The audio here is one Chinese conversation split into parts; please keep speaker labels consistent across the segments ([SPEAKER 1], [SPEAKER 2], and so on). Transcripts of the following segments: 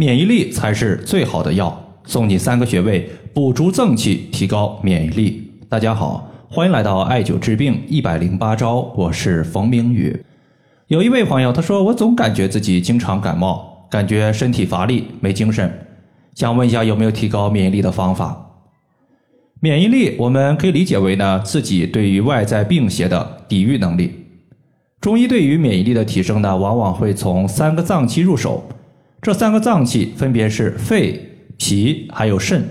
[SPEAKER 1] 免疫力才是最好的药。送你三个穴位，补足正气，提高免疫力。大家好，欢迎来到艾灸治病一百零八招，我是冯明宇。有一位朋友他说，我总感觉自己经常感冒，感觉身体乏力、没精神，想问一下有没有提高免疫力的方法？免疫力我们可以理解为呢，自己对于外在病邪的抵御能力。中医对于免疫力的提升呢，往往会从三个脏器入手，这三个脏器分别是肺。脾还有肾，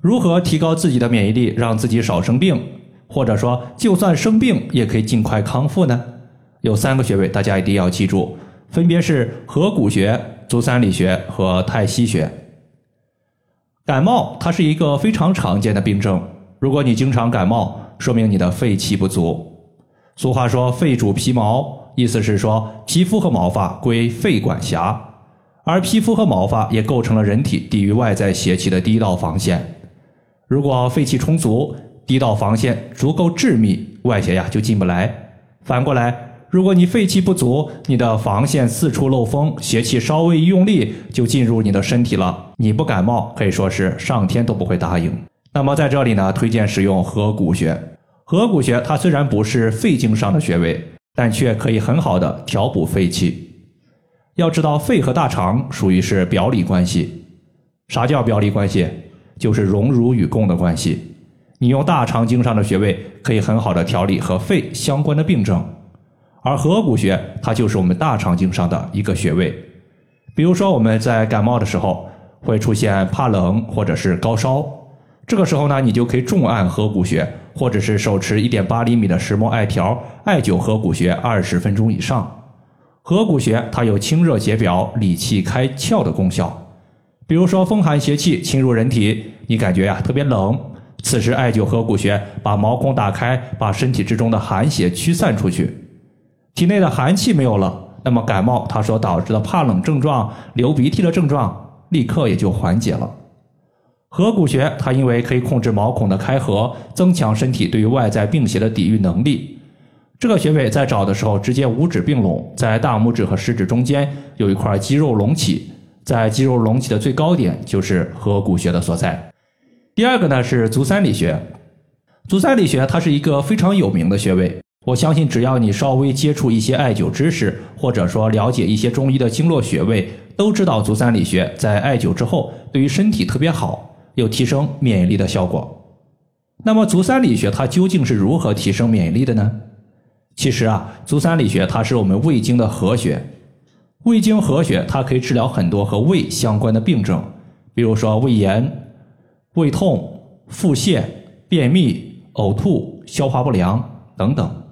[SPEAKER 1] 如何提高自己的免疫力，让自己少生病，或者说就算生病也可以尽快康复呢？有三个穴位，大家一定要记住，分别是合谷穴、足三里穴和太溪穴。感冒它是一个非常常见的病症，如果你经常感冒，说明你的肺气不足。俗话说“肺主皮毛”，意思是说皮肤和毛发归肺管辖。而皮肤和毛发也构成了人体抵御外在邪气的第一道防线。如果肺气充足，第一道防线足够致密，外邪呀就进不来。反过来，如果你肺气不足，你的防线四处漏风，邪气稍微一用力就进入你的身体了。你不感冒，可以说是上天都不会答应。那么在这里呢，推荐使用合谷穴。合谷穴它虽然不是肺经上的穴位，但却可以很好的调补肺气。要知道，肺和大肠属于是表里关系。啥叫表里关系？就是荣辱与共的关系。你用大肠经上的穴位，可以很好的调理和肺相关的病症。而合谷穴，它就是我们大肠经上的一个穴位。比如说，我们在感冒的时候，会出现怕冷或者是高烧，这个时候呢，你就可以重按合谷穴，或者是手持一点八厘米的石墨艾条，艾灸合谷穴二十分钟以上。合谷穴它有清热解表、理气开窍的功效。比如说风寒邪气侵入人体，你感觉呀特别冷，此时艾灸合谷穴，把毛孔打开，把身体之中的寒邪驱散出去，体内的寒气没有了，那么感冒它所导致的怕冷症状、流鼻涕的症状，立刻也就缓解了。合谷穴它因为可以控制毛孔的开合，增强身体对于外在病邪的抵御能力。这个穴位在找的时候，直接五指并拢，在大拇指和食指中间有一块肌肉隆起，在肌肉隆起的最高点就是合谷穴的所在。第二个呢是足三里穴，足三里穴它是一个非常有名的穴位，我相信只要你稍微接触一些艾灸知识，或者说了解一些中医的经络穴位，都知道足三里穴在艾灸之后对于身体特别好，有提升免疫力的效果。那么足三里穴它究竟是如何提升免疫力的呢？其实啊，足三里穴它是我们胃经的合穴，胃经合穴它可以治疗很多和胃相关的病症，比如说胃炎、胃痛、腹泻、便秘、呕吐、消化不良等等。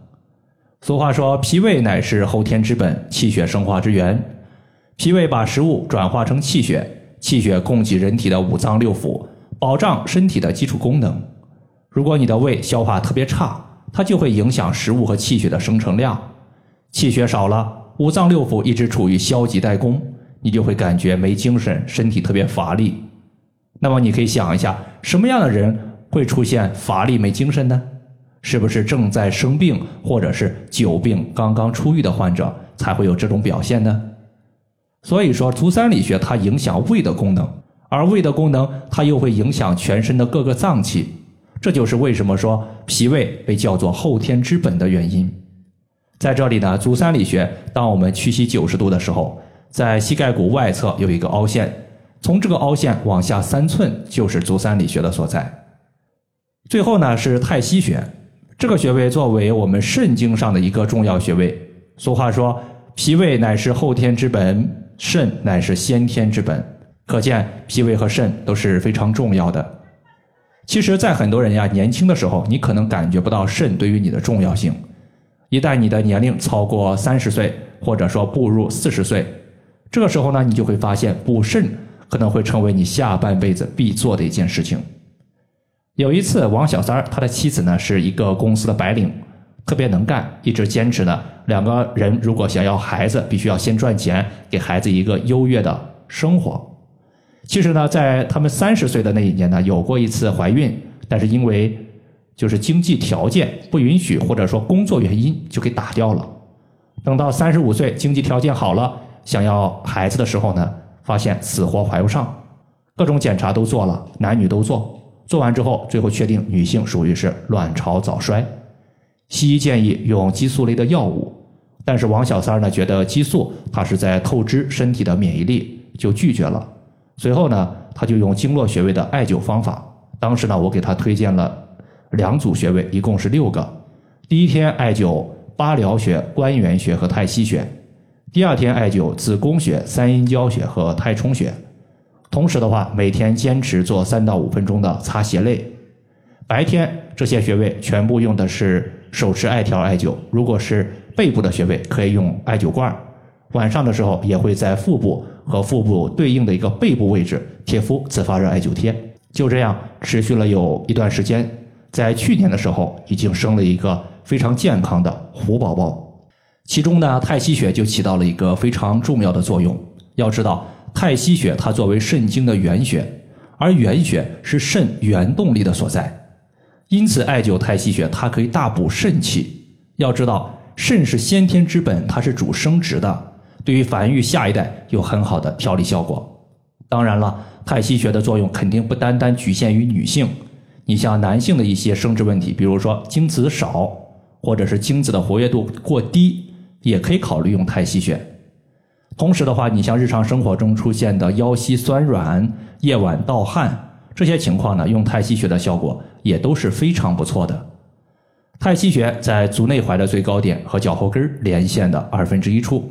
[SPEAKER 1] 俗话说，脾胃乃是后天之本，气血生化之源。脾胃把食物转化成气血，气血供给人体的五脏六腑，保障身体的基础功能。如果你的胃消化特别差，它就会影响食物和气血的生成量，气血少了，五脏六腑一直处于消极怠工，你就会感觉没精神，身体特别乏力。那么你可以想一下，什么样的人会出现乏力没精神呢？是不是正在生病或者是久病刚刚出狱的患者才会有这种表现呢？所以说，足三里穴它影响胃的功能，而胃的功能它又会影响全身的各个脏器。这就是为什么说脾胃被叫做后天之本的原因。在这里呢，足三里穴，当我们屈膝九十度的时候，在膝盖骨外侧有一个凹陷，从这个凹陷往下三寸就是足三里穴的所在。最后呢是太溪穴，这个穴位作为我们肾经上的一个重要穴位。俗话说，脾胃乃是后天之本，肾乃是先天之本，可见脾胃和肾都是非常重要的。其实，在很多人呀年轻的时候，你可能感觉不到肾对于你的重要性。一旦你的年龄超过三十岁，或者说步入四十岁，这个时候呢，你就会发现补肾可能会成为你下半辈子必做的一件事情。有一次，王小三儿他的妻子呢是一个公司的白领，特别能干，一直坚持呢，两个人如果想要孩子，必须要先赚钱，给孩子一个优越的生活。其实呢，在他们三十岁的那一年呢，有过一次怀孕，但是因为就是经济条件不允许，或者说工作原因，就给打掉了。等到三十五岁，经济条件好了，想要孩子的时候呢，发现死活怀不上，各种检查都做了，男女都做，做完之后，最后确定女性属于是卵巢早衰。西医建议用激素类的药物，但是王小三呢觉得激素它是在透支身体的免疫力，就拒绝了。随后呢，他就用经络穴位的艾灸方法。当时呢，我给他推荐了两组穴位，一共是六个。第一天艾灸八髎穴、关元穴和太溪穴，第二天艾灸子宫穴、三阴交穴和太冲穴。同时的话，每天坚持做三到五分钟的擦鞋类。白天这些穴位全部用的是手持艾条艾灸，如果是背部的穴位，可以用艾灸罐。晚上的时候也会在腹部和腹部对应的一个背部位置贴敷自发热艾灸贴。就这样持续了有一段时间，在去年的时候已经生了一个非常健康的虎宝宝。其中呢，太溪穴就起到了一个非常重要的作用。要知道，太溪穴它作为肾经的原穴，而原穴是肾原动力的所在。因此，艾灸太溪穴，它可以大补肾气。要知道，肾是先天之本，它是主生殖的，对于繁育下一代有很好的调理效果。当然了，太溪穴的作用肯定不单单局限于女性。你像男性的一些生殖问题，比如说精子少，或者是精子的活跃度过低，也可以考虑用太溪穴。同时的话，你像日常生活中出现的腰膝酸软、夜晚盗汗。这些情况呢，用太溪穴的效果也都是非常不错的。太溪穴在足内踝的最高点和脚后跟连线的二分之一处。